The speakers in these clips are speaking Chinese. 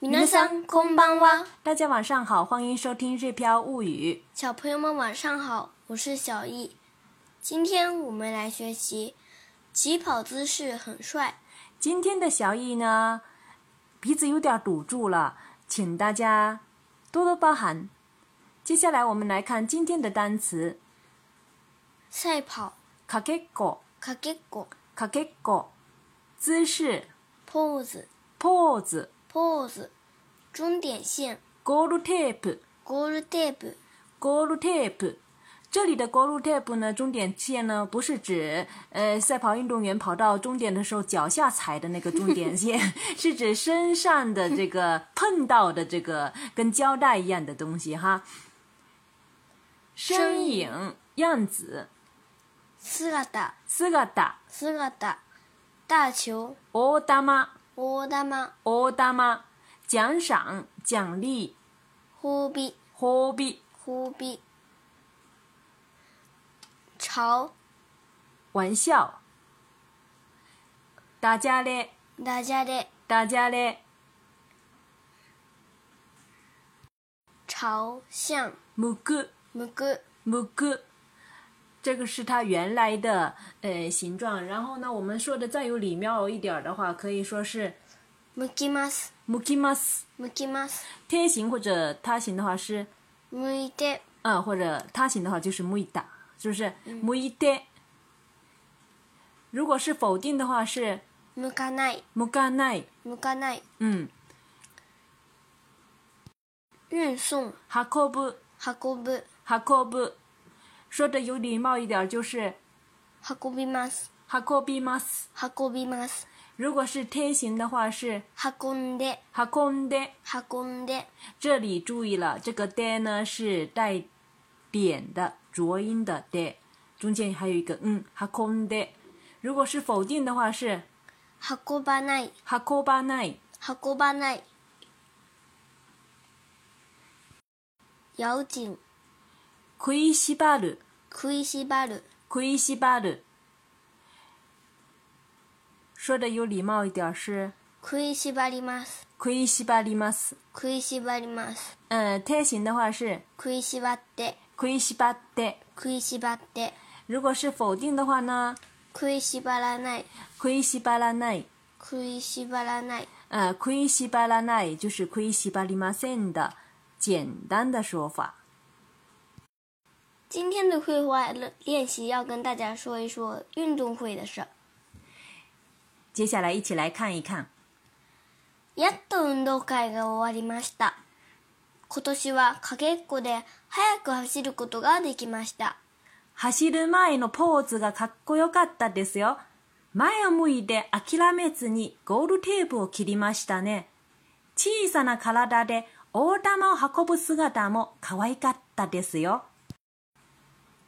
んこん空邦は。大家晚上好，欢迎收听《日飘物语》。小朋友们晚上好，我是小易。今天我们来学习起跑姿势很帅。今天的小易呢，鼻子有点堵住了，请大家多多包涵。接下来我们来看今天的单词：赛跑，カケコ、カケコ、カケコ，姿势，pose。pose。g o s l s 终点线。Goal tape，goal tape，goal tape。这里的 goal tape 呢，终点线呢，不是指呃赛跑运动员跑到终点的时候脚下踩的那个终点线，是指身上的这个碰到的这个跟胶带一样的东西哈。身影，样子。姿、态、姿、态、姿、态。大球。大球。オーダマオーダマ奖赏奖励。忽必，忽必，忽必。朝，玩笑。大家嘞，大家嘞，大家嘞。朝向，むくむくむく。这个是它原来的呃形状，然后呢，我们说的再有礼貌一点的话，可以说是，むきます、むきます、むきます。形或者他形的话是むいて，嗯，或者他形的话就是むいた，是不是？むいて。如果是否定的话是むかない、むかない、むかない。嗯。运送。運送。運送。说的有礼貌一点儿就是，運びます。運びます。運びます。如果是天行的话是，運んで。運んで。運んで。这里注意了，这个で呢是带点的浊音的で，中间还有一个嗯，運んで。如果是否定的话是，運ばない。運ばない。運ばない。咬紧。口に閉じる。亏西巴鲁，亏西巴鲁，说的有礼貌一点是，亏西巴里马斯，亏西巴里马斯，亏西巴里马斯。嗯，泰形的话是，亏西巴德，亏西巴德，亏西巴德。如果是否定的话呢，亏西巴拉奈，亏西巴拉奈，亏西巴拉奈。嗯，亏西巴拉奈就是亏西巴里马森的简单的说法。今天的绘画练习要跟大家说一说运动会的事。接下来一起来看一看。やっと運動会が終わりました。今年はかけっこで早く走ることができました。走る前のポーズがかっこよかったですよ。前を向いて諦めずにゴールテープを切りましたね。小さな体で大玉を運ぶ姿も可愛かったですよ。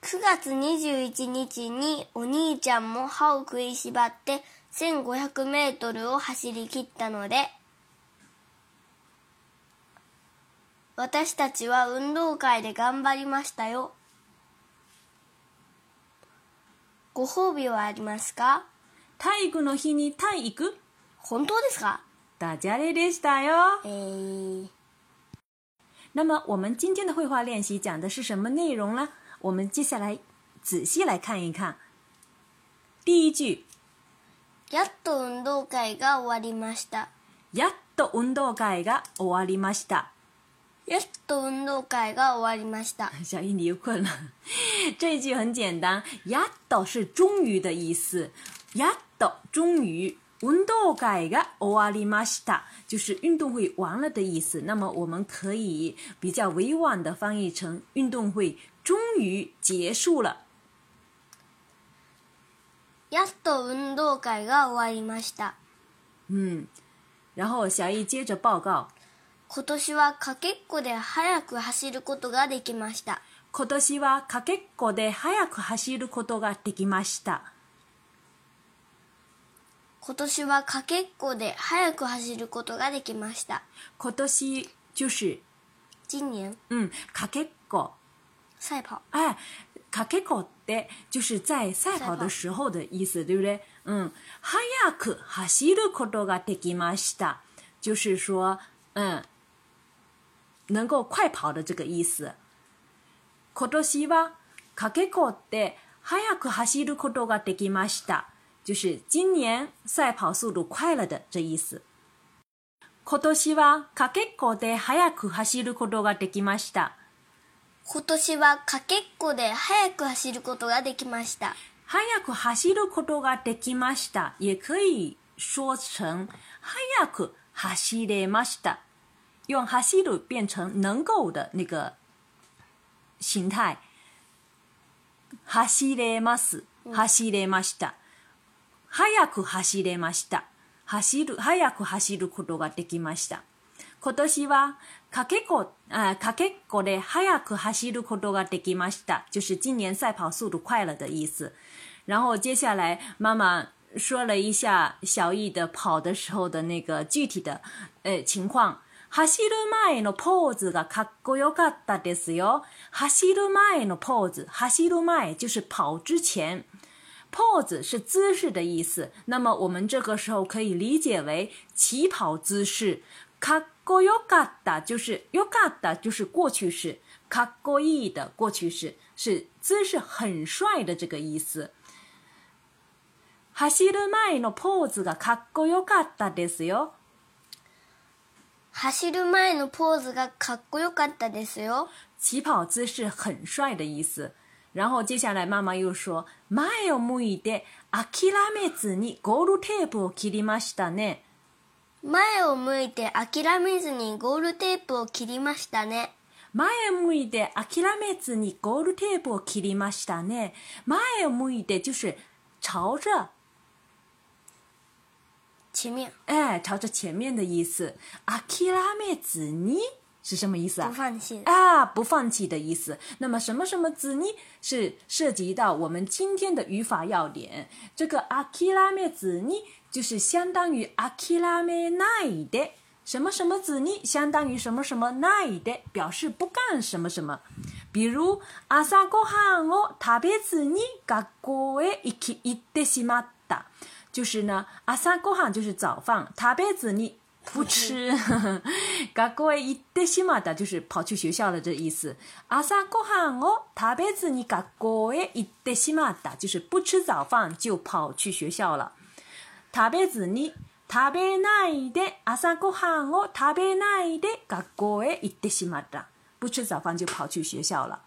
9月21日にお兄ちゃんも歯を食いしばって1500メートルを走り切ったので、私たちは運動会で頑張りましたよ。ご褒美はありますか体育の日に体育本当ですかダジャレでしたよ。えー、那么我们今天的绘画练习讲的是什么内容呢？我们接下来仔细来看一看，第一句，やっと運動会が終わりました。やっと運動会が終わりました。やっと運動会が終わりました。小ゃ你又困了。这一句很简单，やっと是终于的意思，やっと终于。運動会が終わりました，就是運動会完了的意思。那么我们可以比较委婉的翻译成運動会终于结束了。やっと運動会が終わりました。ん。然后小易接着报告。今年はかけっこで早く走ることができました。今年はかけっこで速く走ることができました。今年はかけっこで早く走ることができました。今年就是今年うん、かけっこ赛跑。哎，かけっこって就是在赛跑的时候的意思，对不对？嗯，速く走ることができました，就是说，ん。能够快跑的这个意思。今年はかけっこって速く走ることができました。就是今年赛跑速度快了的这意思。今年はかけっこで速く走ることができました。今年はかけっこで速く走ることができました。速く走ることができました。也可以说成速く走れました。用走る变成能够的那个形态。走れます。走れました。早く走れました。走る、早く走ることができました。今年は、かけっこ、あかけっこで早く走ることができました。就是今年赛跑速度快了的意思。然后接下来，妈妈说了一下小易的跑的时候的那个具体的え、情况。走る前のポーズがかっこよかったですよ。走る前のポーズ，走る前就是跑之前。Pose 是姿势的意思，那么我们这个时候可以理解为起跑姿势。かっこよかった就是よかった就是过去式。かっこいい的过去式是姿势很帅的这个意思。走前的 pose 很帅。走前的 pose 很帅。然后接下来妈妈又说前を向いて諦めずにゴールテープを切りましたね。前を向いて諦めずにゴールテープを切りましたね。前を向いて諦めずにゴールテープを切りましたね。前を向いて就是朝着前面，哎，朝着前面的意思。諦めずに。是什么意思啊？不放弃啊！不放弃的意思。那么什么什么子呢？是涉及到我们今天的语法要点。这个アキラめ子呢，就是相当于アキラめない的。什么什么子呢，相当于什么什么ない的，表示不干什么什么。比如朝ごはんを食べずに学校へ行き行ってしまった，就是呢，朝ごはん就是早饭，食べずに。不吃，学校的一天西马达就是跑去学校了这意思。阿萨过汉我，食べずに学校的一天西马达就是不吃早饭就跑去学校了。食べずに食べないで阿萨过汉我食べないで学校的一天西马达不吃早饭就跑去学校了。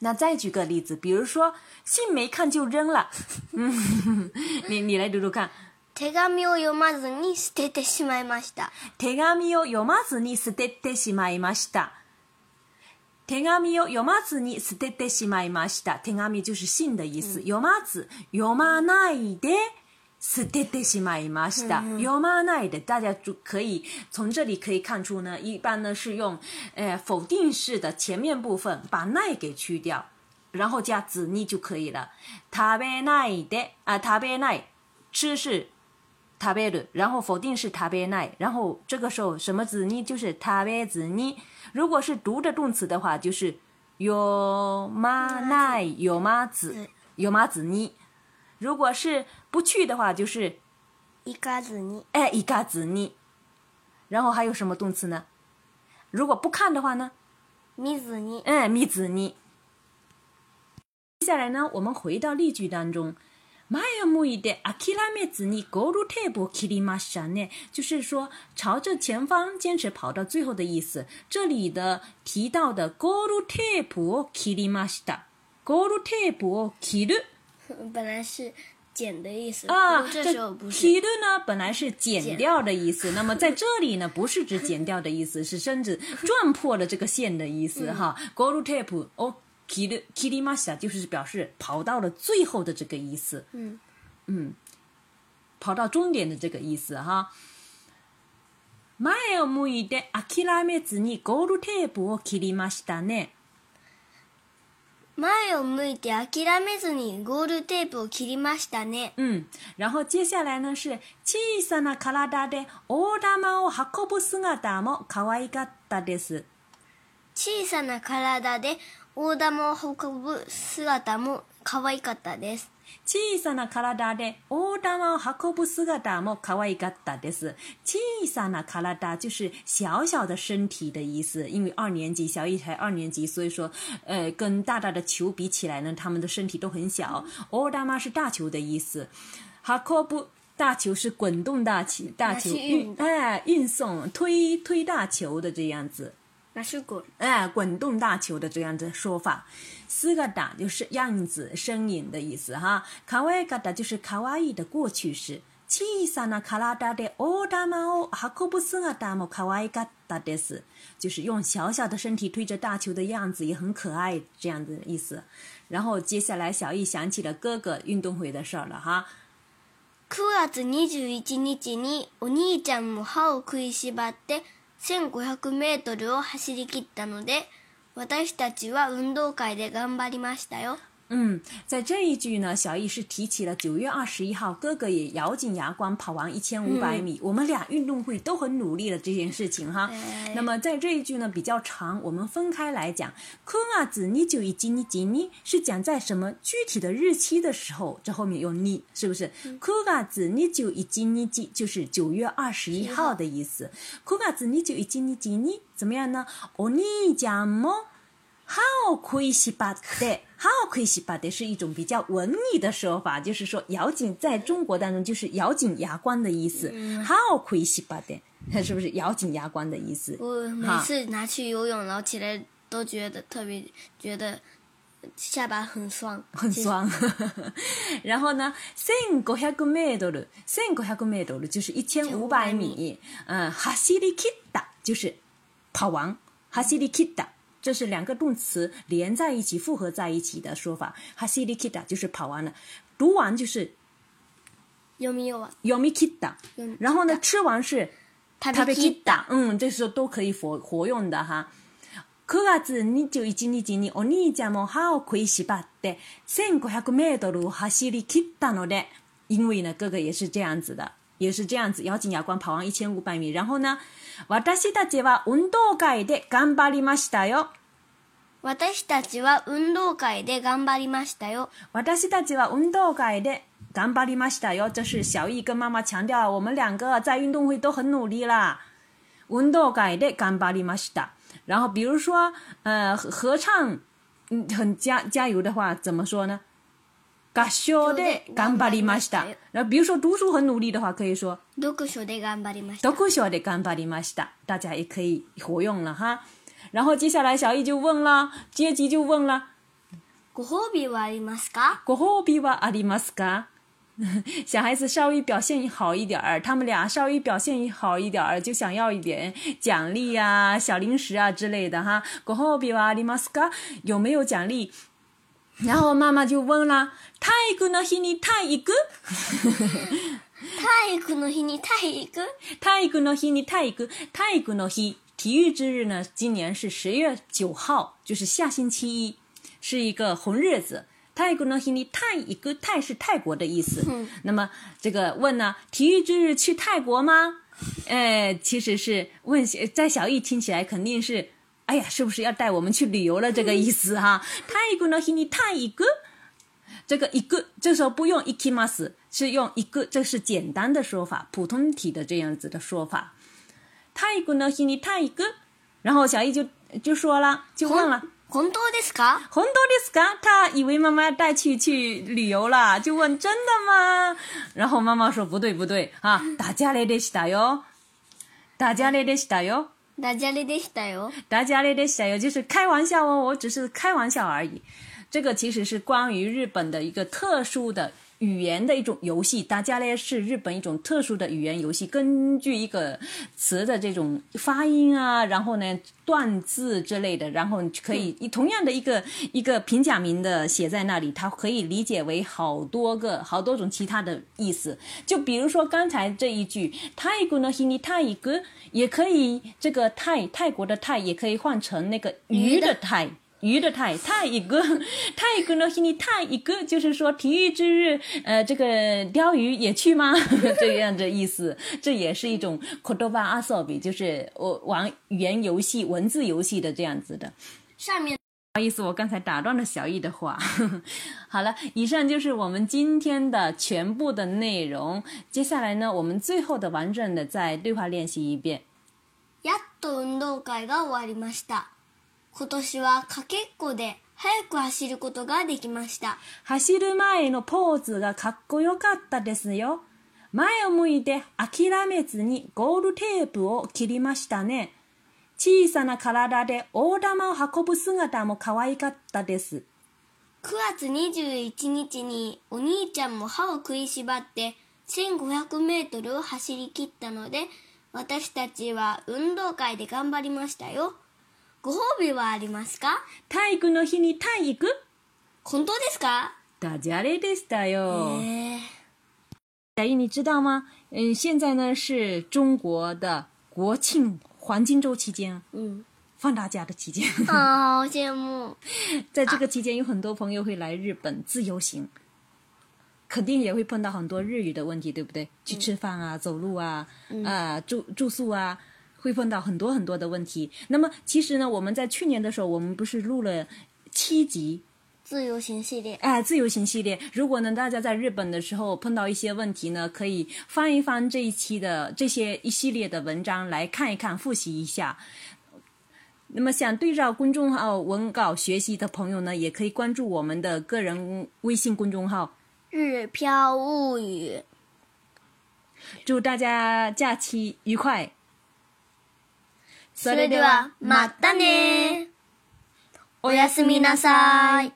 那再举个例子，比如说信没看就扔了，嗯，你你来读读看。手紙を読まずに捨ててしまいました手紙を読まずに捨ててしまいました手紙を読まずに捨ててしまいました手紙就是信的意思、読まず読まないで捨ててしまいました。読まないで，大家就可以从这里可以看出呢，一般呢是用，呃否定式的前面部分把ない给去掉，然后加子に就可以了。食べないで啊，食べない，吃是特别的，然后否定是特别奈，然后这个时候什么子呢？就是特别子呢。如果是读的动词的话，就是有嘛奈，有嘛子，有嘛子呢。如果是不去的话，就是一嘎子呢，哎，一嘎子呢。然后还有什么动词呢？如果不看的话呢？没子呢，嗯，没子呢。接下来呢，我们回到例句当中。马尔穆伊的阿基拉妹子尼格鲁特布基里马西呢，就是说朝着前方坚持跑到最后的意思。这里的提到的格鲁特布基里马西达，格鲁特布基鲁，本来是剪的意思啊。这时候不是。基鲁呢，本来是剪掉的意思。那么在这里呢，不是指剪掉的意思，是甚至撞破了这个线的意思哈。格鲁特布哦。切る切りました，就是表示跑到了最后的这个意思。嗯嗯，跑到终点的这个意思哈。前を向いて諦めずにゴールテープを切りましたね。前を向いて諦めずにゴールテープを切りましたね。ん。然后接下来呢是小さな体で大玉を運ぶ姿も可愛かったです。小さな体で大玉を運ぶ姿も可愛かったです。小さな体で大玉を運ぶ姿も可愛かったです。小さな体就是小小的身体的意思。因为二年级小一才二年级，所以说，呃，跟大大的球比起来呢，他们的身体都很小。大玉是大球的意思，運ぶ大球是滚动大球，大球运哎、运送推推大球的这样子。那是滚哎，滚动大球的这样的说法，四个打就是样子、身影的意思哈。卡哇伊ガ达就是卡哇伊的过去式。小さな体でオダマオハコブスアダモカワイガタです，就是用小小的身体推着大球的样子，也很可爱这样的意思。然后接下来小易想起了哥哥运动会的事儿了哈。九月二十一日に、お兄ちゃんも髪を繋いしばって。1500メートルを走り切ったので、私たちは運動会で頑張りましたよ。嗯，在这一句呢，小易是提起了九月二十一号，哥哥也咬紧牙关跑完一千五百米，我们俩运动会都很努力了这件事情哈。那么在这一句呢比较长，我们分开来讲。库嘎子尼久以及尼吉尼是讲在什么具体的日期的时候？这后面用尼是不是？库嘎子尼久以及尼吉就是九月二十一号的意思。库嘎子尼久以及尼吉尼怎么样呢？哦，你讲么？How kui xi ba de，How kui xi ba de 是一种比较文艺的说法，就是说咬紧，在中国当中就是咬紧牙关的意思。How kui xi ba de，是不是咬紧牙关的意思？我每次拿去游泳，然后起来都觉得特别，觉得下巴很酸，很酸。然后呢，一千五百米多的，一千五百米多的，就是一千五百米。嗯，哈西里基达就是跑完哈西里基达。这是两个动词连在一起、复合在一起的说法哈 a 里 k i t a 就是跑完了，读完就是 yomi yomi kita，然后呢，吃完是 tabekita，嗯，这时候都可以活活用的哈。哥哥子，你就已经已经你，我姐姐们 how kuisi ba de，一千五百米的路 hassiliki da no 因为呢，哥哥也是这样子的。也是这样子，咬紧牙关跑完一千五百米。然后呢，私た大は運動动会的，干巴里马西达哟。我们大家是运动会的，干巴里马西达哟。我们大家是运动会的，干巴里马西达哟。这是小易跟妈妈强调，我们两个在运动会都很努力啦。運動会的頑張りました。然后比如说，呃，合唱，嗯，很加加油的话，怎么说呢？学校で頑張りました。然后，比如说读书很努力的话，可以说。読書で頑張りました。読書で頑張りました。大家也可以活用了哈。然后接下来小易就问了，阶级就问了。ご褒美はありますか？ご褒美はありますか？小孩子稍微表现好一点儿，他们俩稍微表现好一点儿就想要一点奖励呀，小零食啊之类的哈。ご褒美はありますか？有没有奖励？然后妈妈就问了：“泰国の日に泰イ行泰国育の日にタイ行く？”“体育の日にタイ行く？”“体育日体育之日呢？今年是十月九号，就是下星期一，是一个红日子。”“泰国の日に泰イ行泰是泰国的意思。”“那么这个问呢？体育之日去泰国吗？”“哎，其实是问，在小易听起来肯定是。”哎呀，是不是要带我们去旅游了？这个意思哈，太古呢是你太一个，这个一个这时候不用 ikimas，是用一个，这是简单的说法，普通体的这样子的说法。太古呢是你太一个，然后小伊就就说了，就问了，本多で斯か？本多で斯か？他以为妈妈要带去去旅游了，就问真的吗？然后妈妈说不对不对啊，大家来了起来哟，大家来了起来哟。大家来点石油，大家来点石油，就是开玩笑哦，我只是开玩笑而已。这个其实是关于日本的一个特殊的。语言的一种游戏，大家呢是日本一种特殊的语言游戏，根据一个词的这种发音啊，然后呢断字之类的，然后可以以同样的一个一个平假名的写在那里，它可以理解为好多个好多种其他的意思。就比如说刚才这一句泰国呢是尼泰哥，也可以这个泰泰国的泰也可以换成那个鱼的泰。鱼的太太一个，太 一个呢是你太一个，就是说体育之日，呃，这个钓鱼也去吗？这样的意思，这也是一种 kotoba asobi，就是我玩语言游戏、文字游戏的这样子的。上面不好意思，我刚才打断了小易的话。好了，以上就是我们今天的全部的内容。接下来呢，我们最后的完整的再对话练习一遍。やっと運動会が終わりました。今年はかけっこで早く走ることができました。走る前のポーズがかっこよかったですよ。前を向いて諦めずにゴールテープを切りましたね。小さな体で大玉を運ぶ姿も可愛かったです。9月21日にお兄ちゃんも歯を食いしばって1500メートルを走り切ったので、私たちは運動会で頑張りましたよ。ご褒美はありますか体育の日に体育本当ですかダジャレでしたよ。えー、你知道吗？嗯，现在呢是中国的国庆黄金周期间。嗯。放大假的期间，啊、好羡慕！在这个期间，有很多朋友会来日本自由行，肯定也会碰到很多日语的问题，对不对？去吃饭啊，走路啊，啊、嗯呃，住住宿啊，会碰到很多很多的问题。那么，其实呢，我们在去年的时候，我们不是录了七集《自由行系列》哎，《自由行系列》。如果呢，大家在日本的时候碰到一些问题呢，可以翻一翻这一期的这些一系列的文章来看一看，复习一下。那么，想对照公众号文稿学习的朋友呢，也可以关注我们的个人微信公众号《日飘物语》。祝大家假期愉快！それでは、またねおやすみなさい。